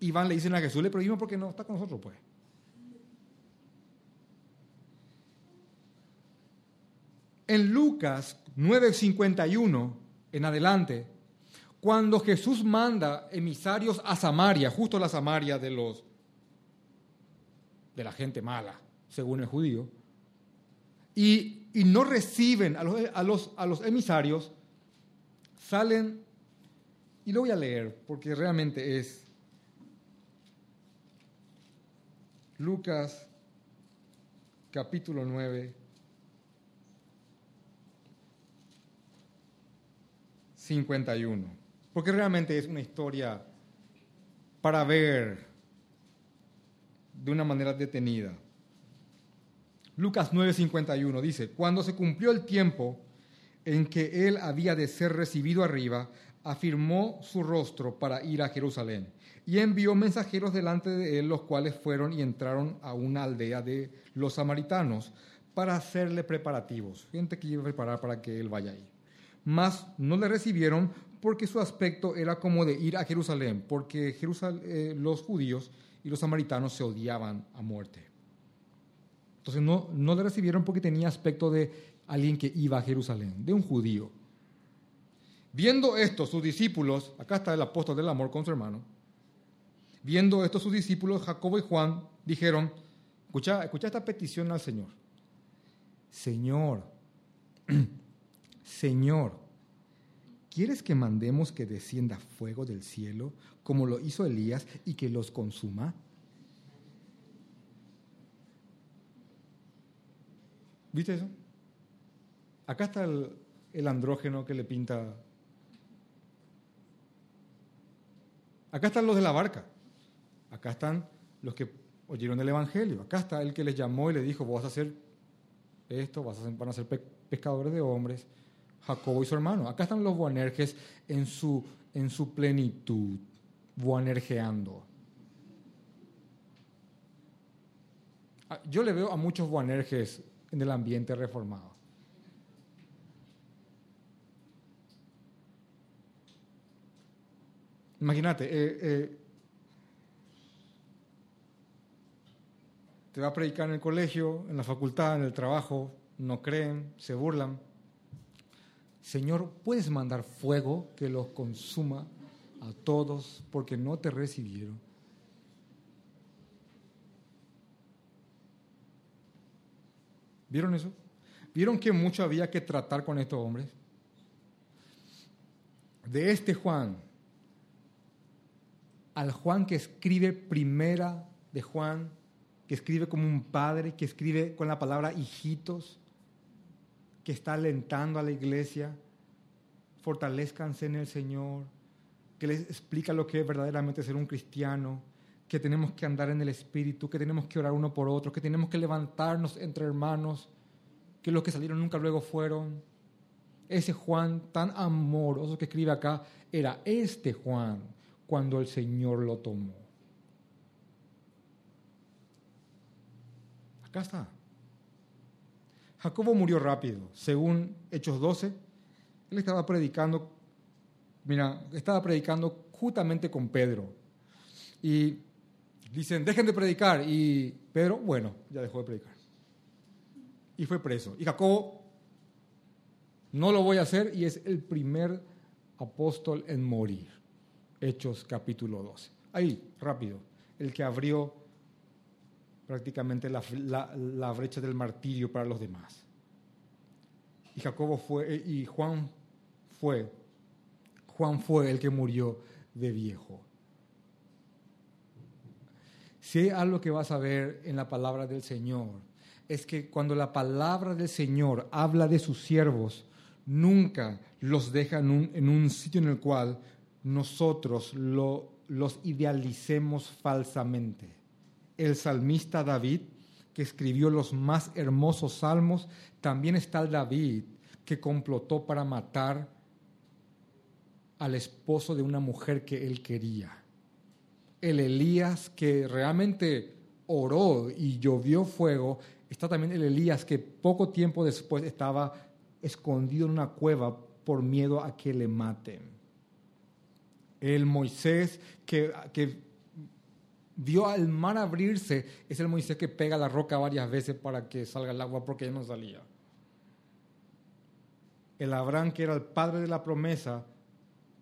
Y van, le dicen a Jesús, le prohíben porque no está con nosotros, pues. En Lucas 9:51 en adelante, cuando Jesús manda emisarios a Samaria, justo la Samaria de los de la gente mala, según el judío, y, y no reciben a los, a, los, a los emisarios, salen, y lo voy a leer porque realmente es Lucas capítulo 9, 51. Porque realmente es una historia para ver de una manera detenida. Lucas 9:51 dice, cuando se cumplió el tiempo en que él había de ser recibido arriba, afirmó su rostro para ir a Jerusalén y envió mensajeros delante de él, los cuales fueron y entraron a una aldea de los samaritanos para hacerle preparativos, gente que iba a preparar para que él vaya ahí mas no le recibieron porque su aspecto era como de ir a Jerusalén, porque eh, los judíos y los samaritanos se odiaban a muerte. Entonces no, no le recibieron porque tenía aspecto de alguien que iba a Jerusalén, de un judío. Viendo esto, sus discípulos, acá está el apóstol del amor con su hermano, viendo esto, sus discípulos, Jacobo y Juan, dijeron, escucha, escucha esta petición al Señor. Señor, Señor, ¿quieres que mandemos que descienda fuego del cielo como lo hizo Elías y que los consuma? ¿Viste eso? Acá está el, andrógeno que le pinta. Acá están los de la barca. Acá están los que oyeron el Evangelio. Acá está el que les llamó y le dijo, vos vas a hacer esto, vas a van a ser pescadores de hombres. Jacobo y su hermano. Acá están los Boanerges en su, en su plenitud, Boanergeando. Ah, yo le veo a muchos Boanerges en el ambiente reformado. Imagínate, eh, eh, te va a predicar en el colegio, en la facultad, en el trabajo, no creen, se burlan. Señor, puedes mandar fuego que los consuma a todos porque no te recibieron. ¿Vieron eso? ¿Vieron que mucho había que tratar con estos hombres? De este Juan, al Juan que escribe primera de Juan, que escribe como un padre, que escribe con la palabra hijitos, que está alentando a la iglesia, fortalezcanse en el Señor, que les explica lo que es verdaderamente ser un cristiano, que tenemos que andar en el Espíritu, que tenemos que orar uno por otro, que tenemos que levantarnos entre hermanos, que los que salieron nunca luego fueron. Ese Juan tan amoroso que escribe acá era este Juan cuando el Señor lo tomó. Acá está. Jacobo murió rápido, según Hechos 12. Él estaba predicando, mira, estaba predicando justamente con Pedro. Y dicen, dejen de predicar. Y Pedro, bueno, ya dejó de predicar. Y fue preso. Y Jacobo, no lo voy a hacer y es el primer apóstol en morir. Hechos capítulo 12. Ahí, rápido. El que abrió prácticamente la, brecha del martirio para los demás. Y Jacobo fue, eh, y Juan fue, Juan fue el que murió de viejo. Si algo que vas a ver en la palabra del Señor, es que cuando la palabra del Señor habla de sus siervos, nunca los deja en un, sitio en el cual nosotros lo, los idealicemos falsamente el salmista David, que escribió los más hermosos salmos, también está el David que complotó para matar al esposo de una mujer que él quería. El Elías que realmente oró y llovió fuego, está también el Elías que poco tiempo después estaba escondido en una cueva por miedo a que le maten. El Moisés que, que vio al mar abrirse es el Moisés que pega la roca varias veces para que salga el agua porque ya no salía. El Abraham que era el padre de la promesa,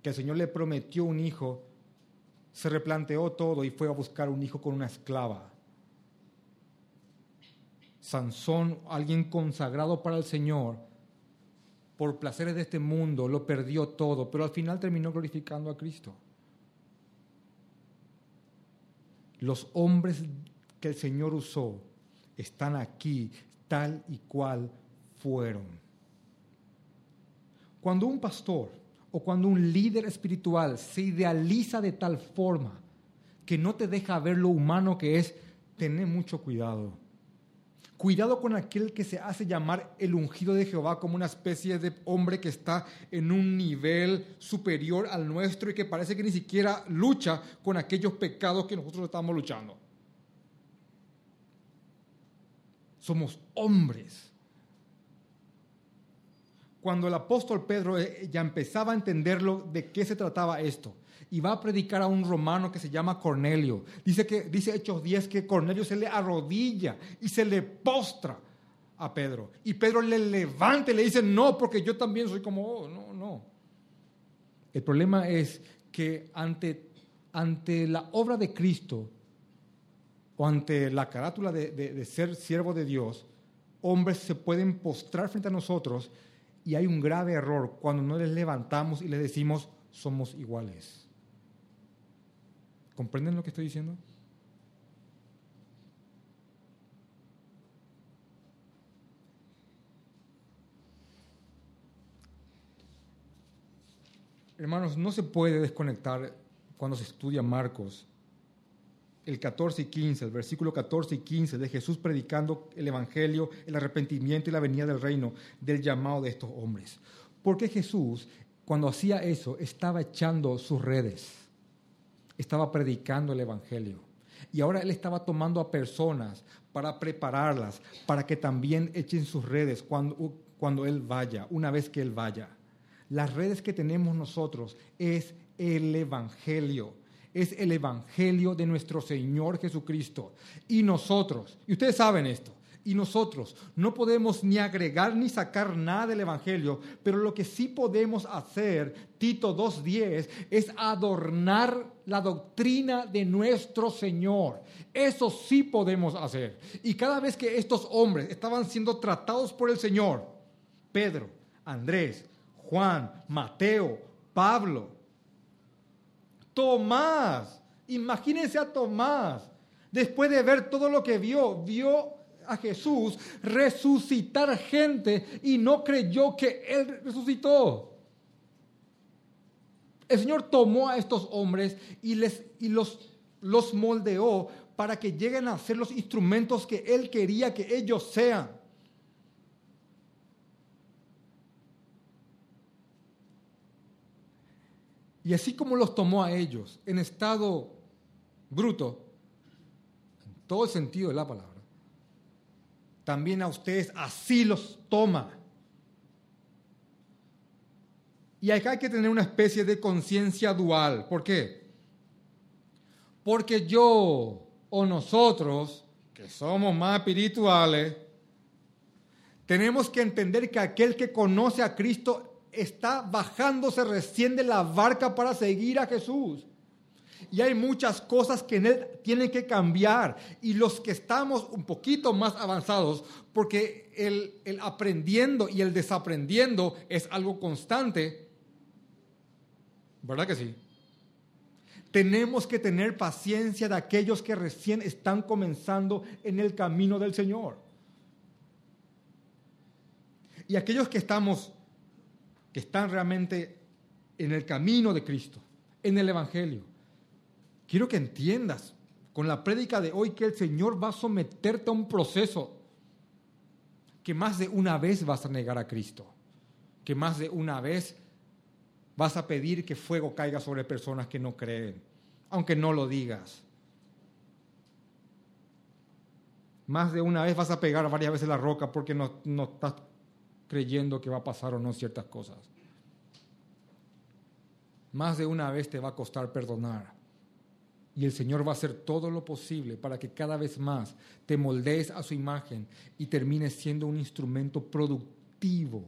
que el Señor le prometió un hijo, se replanteó todo y fue a buscar un hijo con una esclava. Sansón, alguien consagrado para el Señor, por placeres de este mundo, lo perdió todo, pero al final terminó glorificando a Cristo. Los hombres que el Señor usó están aquí tal y cual fueron. Cuando un pastor o cuando un líder espiritual se idealiza de tal forma que no te deja ver lo humano que es, tener mucho cuidado Cuidado con aquel que se hace llamar el ungido de Jehová como una especie de hombre que está en un nivel superior al nuestro y que parece que ni siquiera lucha con aquellos pecados que nosotros estamos luchando. Somos hombres. Cuando el apóstol Pedro eh, ya empezaba a entenderlo de qué se trataba esto, y va a predicar a un romano que se llama Cornelio. Dice, que, dice Hechos 10 que Cornelio se le arrodilla y se le postra a Pedro. Y Pedro le levanta y le dice, no, porque yo también soy como, oh, no, no. El problema es que ante, ante la obra de Cristo o ante la carátula de, de ser siervo de Dios, hombres se pueden postrar frente a nosotros y hay un grave error cuando no les levantamos y les decimos, somos iguales. ¿Comprenden lo que estoy diciendo? Hermanos, no se puede desconectar cuando se estudia Marcos, el 14 y 15, el versículo 14 y 15 de Jesús predicando el Evangelio, el arrepentimiento y la venida del reino, del llamado de estos hombres. Porque Jesús, cuando hacía eso, estaba echando sus redes estaba predicando el Evangelio. Y ahora él estaba tomando a personas para prepararlas, para que también echen sus redes cuando, cuando él vaya, una vez que él vaya. Las redes que tenemos nosotros es el Evangelio, es el Evangelio de nuestro Señor Jesucristo. Y nosotros, y ustedes saben esto, y nosotros no podemos ni agregar ni sacar nada del Evangelio, pero lo que sí podemos hacer, Tito 2.10, es adornar la doctrina de nuestro Señor. Eso sí podemos hacer. Y cada vez que estos hombres estaban siendo tratados por el Señor, Pedro, Andrés, Juan, Mateo, Pablo, Tomás, imagínense a Tomás, después de ver todo lo que vio, vio a Jesús resucitar gente y no creyó que Él resucitó. El Señor tomó a estos hombres y, les, y los, los moldeó para que lleguen a ser los instrumentos que Él quería que ellos sean. Y así como los tomó a ellos en estado bruto, en todo el sentido de la palabra, también a ustedes así los toma. Y acá hay que tener una especie de conciencia dual. ¿Por qué? Porque yo o nosotros, que somos más espirituales, tenemos que entender que aquel que conoce a Cristo está bajándose recién de la barca para seguir a Jesús. Y hay muchas cosas que en él tienen que cambiar. Y los que estamos un poquito más avanzados, porque el, el aprendiendo y el desaprendiendo es algo constante, ¿verdad que sí? Tenemos que tener paciencia de aquellos que recién están comenzando en el camino del Señor. Y aquellos que estamos, que están realmente en el camino de Cristo, en el Evangelio quiero que entiendas con la prédica de hoy que el Señor va a someterte a un proceso que más de una vez vas a negar a Cristo, que más de una vez vas a pedir que fuego caiga sobre personas que no creen, aunque no lo digas. Más de una vez vas a pegar varias veces la roca porque no, no estás creyendo que va a pasar o no ciertas cosas. Más de una vez te va a costar perdonar. Y el Señor va a hacer todo lo posible para que cada vez más te moldees a su imagen y termines siendo un instrumento productivo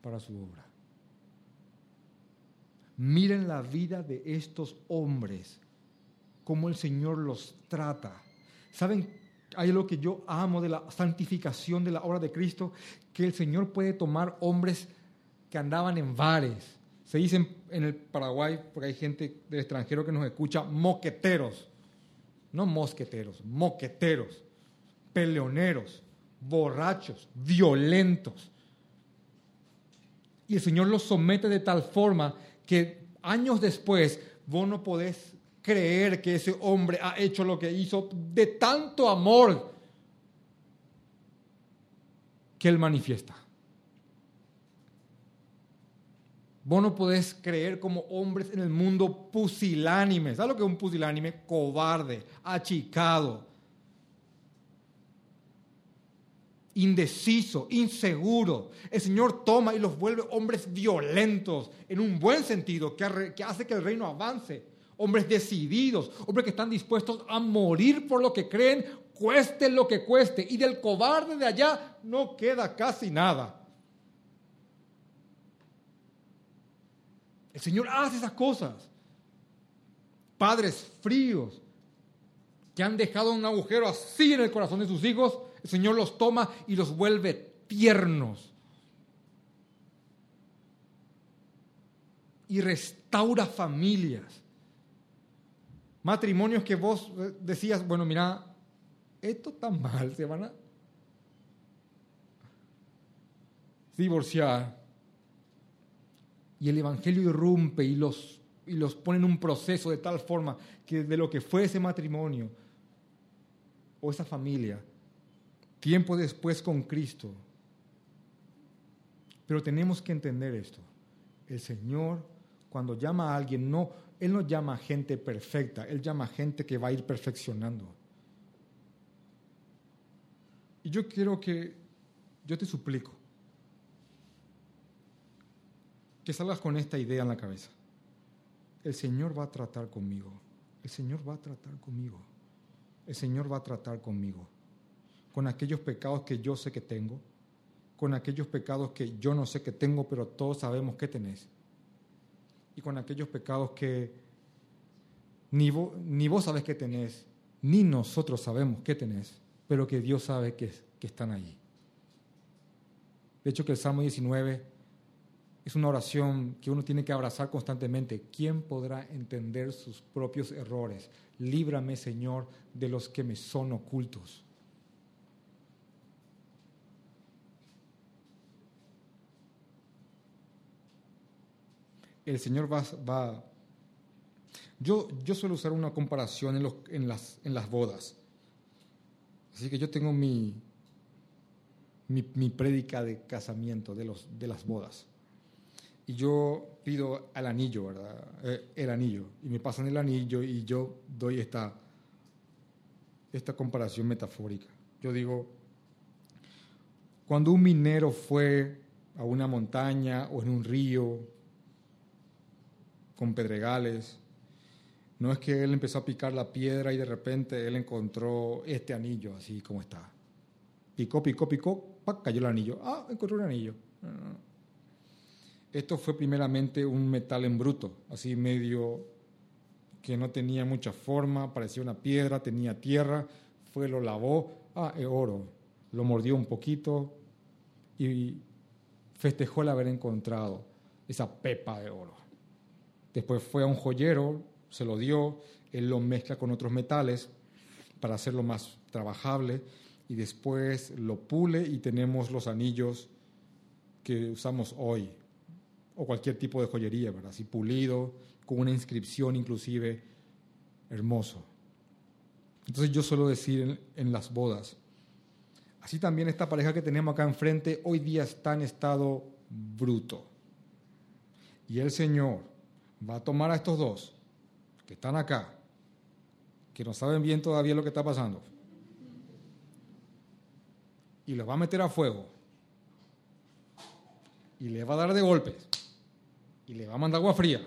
para su obra. Miren la vida de estos hombres, cómo el Señor los trata. ¿Saben? Hay algo que yo amo de la santificación de la obra de Cristo, que el Señor puede tomar hombres que andaban en bares. Se dicen en el Paraguay, porque hay gente del extranjero que nos escucha, moqueteros. No mosqueteros, moqueteros, peleoneros, borrachos, violentos. Y el Señor los somete de tal forma que años después vos no podés creer que ese hombre ha hecho lo que hizo de tanto amor que él manifiesta. Vos no podés creer como hombres en el mundo pusilánime. ¿Sabes lo que es un pusilánime? Cobarde, achicado, indeciso, inseguro. El Señor toma y los vuelve hombres violentos, en un buen sentido, que hace que el reino avance. Hombres decididos, hombres que están dispuestos a morir por lo que creen, cueste lo que cueste. Y del cobarde de allá no queda casi nada. El Señor hace esas cosas. Padres fríos que han dejado un agujero así en el corazón de sus hijos el Señor los toma y los vuelve tiernos. Y restaura familias. Matrimonios que vos eh, decías, bueno, mira, esto está mal, se van a divorciar. Y el Evangelio irrumpe y los, y los pone en un proceso de tal forma que de lo que fue ese matrimonio o esa familia tiempo después con Cristo. Pero tenemos que entender esto. El Señor, cuando llama a alguien, no, Él no llama a gente perfecta, Él llama a gente que va a ir perfeccionando. Y yo quiero que, yo te suplico, que salgas con esta idea en la cabeza. El Señor va a tratar conmigo. El Señor va a tratar conmigo. El Señor va a tratar conmigo con aquellos pecados que yo sé que tengo, con aquellos pecados que yo no sé que tengo, pero todos sabemos que tenés, y con aquellos pecados que ni ni vos sabes que tenés, ni nosotros sabemos que tenés, pero que Dios sabe que, que están allí. De hecho, que el Salmo 19 es una oración que uno tiene que abrazar constantemente. ¿Quién podrá entender sus propios errores? Líbrame, Señor, de los que me son ocultos. El Señor va, va yo, yo suelo usar una comparación en, los, en, las, en las bodas. Así que yo tengo mi, mi, mi prédica de casamiento, de, los, de las bodas. Y yo pido al anillo, ¿verdad? Eh, el anillo. Y me pasan el anillo y yo doy esta, esta comparación metafórica. Yo digo, cuando un minero fue a una montaña o en un río con pedregales. No es que él empezó a picar la piedra y de repente él encontró este anillo así como está. Picó, picó, picó, cayó el anillo. Ah, encontró un anillo. Esto fue primeramente un metal en bruto, así medio que no tenía mucha forma, parecía una piedra, tenía tierra, fue, lo lavó, ah, es oro. Lo mordió un poquito y festejó el haber encontrado esa pepa de oro. Después fue a un joyero, se lo dio, él lo mezcla con otros metales para hacerlo más trabajable y después lo pule y tenemos los anillos que usamos hoy o cualquier tipo de joyería, ¿verdad? Así pulido, con una inscripción inclusive hermoso. Entonces yo suelo decir en, en las bodas, así también esta pareja que tenemos acá enfrente hoy día está en estado bruto. Y el Señor va a tomar a estos dos que están acá, que no saben bien todavía lo que está pasando, y lo va a meter a fuego y le va a dar de golpes y le va a mandar agua fría,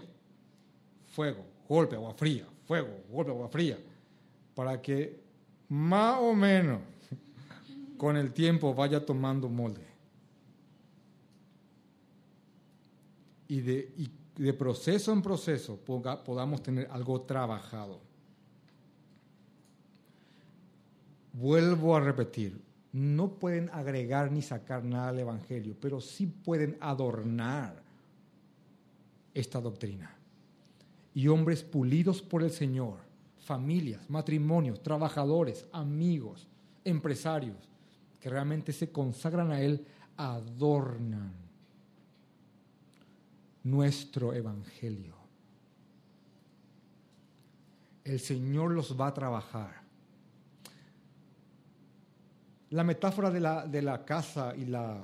fuego, golpe, agua fría, fuego, golpe, agua fría, para que más o menos con el tiempo vaya tomando molde. Y de, de proceso en proceso podamos tener algo trabajado. Vuelvo a repetir, no pueden agregar ni sacar nada al Evangelio, pero sí pueden adornar esta doctrina. Y hombres pulidos por el Señor, familias, matrimonios, trabajadores, amigos, empresarios, que realmente se consagran a Él, adornan nuestro Evangelio. El Señor los va a trabajar la metáfora de la, de la casa y, la,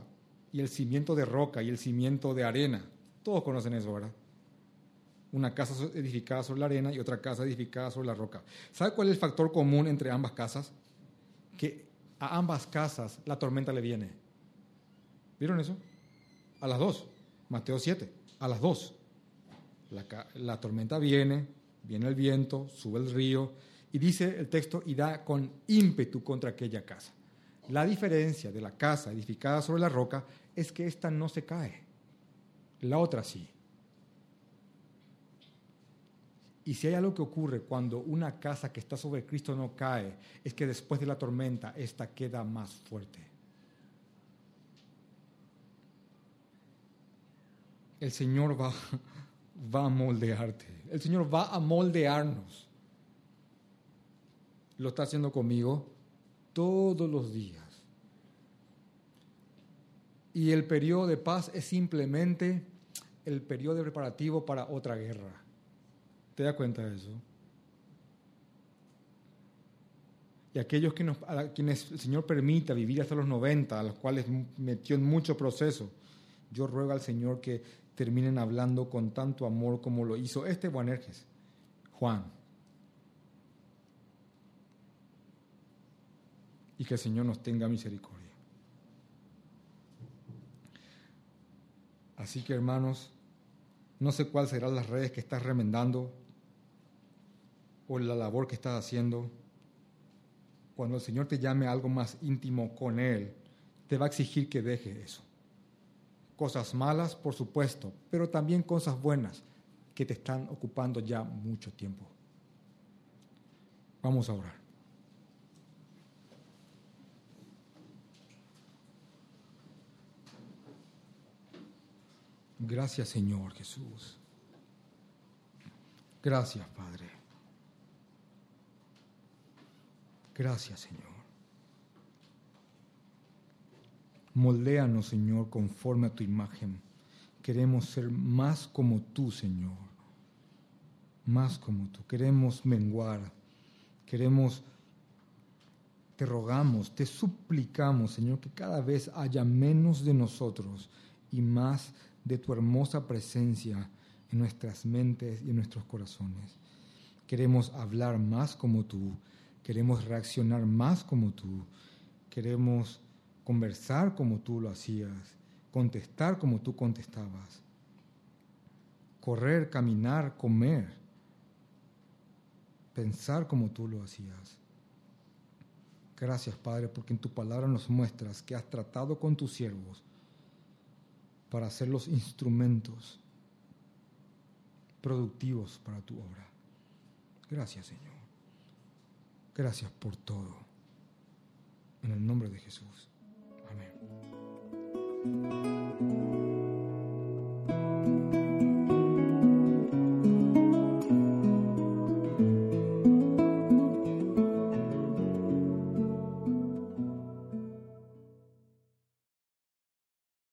y el cimiento de roca y el cimiento de arena. Todos conocen eso, ¿verdad? Una casa edificada sobre la arena y otra casa edificada sobre la roca. ¿Sabe cuál es el factor común entre ambas casas? Que a ambas casas la tormenta le viene. ¿Vieron eso? A las dos. Mateo 7. A las dos. La, la tormenta viene, viene el viento, sube el río y dice el texto y da con ímpetu contra aquella casa. La diferencia de la casa edificada sobre la roca es que esta no se cae, la otra sí. Y si hay algo que ocurre cuando una casa que está sobre Cristo no cae, es que después de la tormenta esta queda más fuerte. El Señor va, va a moldearte, el Señor va a moldearnos. Lo está haciendo conmigo todos los días. Y el periodo de paz es simplemente el periodo preparativo para otra guerra. ¿Te das cuenta de eso? Y aquellos que nos, a quienes el Señor permita vivir hasta los 90, a los cuales metió en mucho proceso, yo ruego al Señor que terminen hablando con tanto amor como lo hizo este Boanerges, Juan. Y que el Señor nos tenga misericordia. Así que hermanos, no sé cuáles serán las redes que estás remendando o la labor que estás haciendo. Cuando el Señor te llame a algo más íntimo con Él, te va a exigir que deje eso. Cosas malas, por supuesto, pero también cosas buenas que te están ocupando ya mucho tiempo. Vamos a orar. Gracias Señor Jesús. Gracias Padre. Gracias Señor. Moldéanos Señor conforme a tu imagen. Queremos ser más como tú Señor. Más como tú. Queremos menguar. Queremos te rogamos, te suplicamos, Señor, que cada vez haya menos de nosotros y más de tu hermosa presencia en nuestras mentes y en nuestros corazones. Queremos hablar más como tú, queremos reaccionar más como tú, queremos conversar como tú lo hacías, contestar como tú contestabas, correr, caminar, comer, pensar como tú lo hacías. Gracias, Padre, porque en tu palabra nos muestras que has tratado con tus siervos para ser los instrumentos productivos para tu obra. Gracias, Señor. Gracias por todo. En el nombre de Jesús. 还没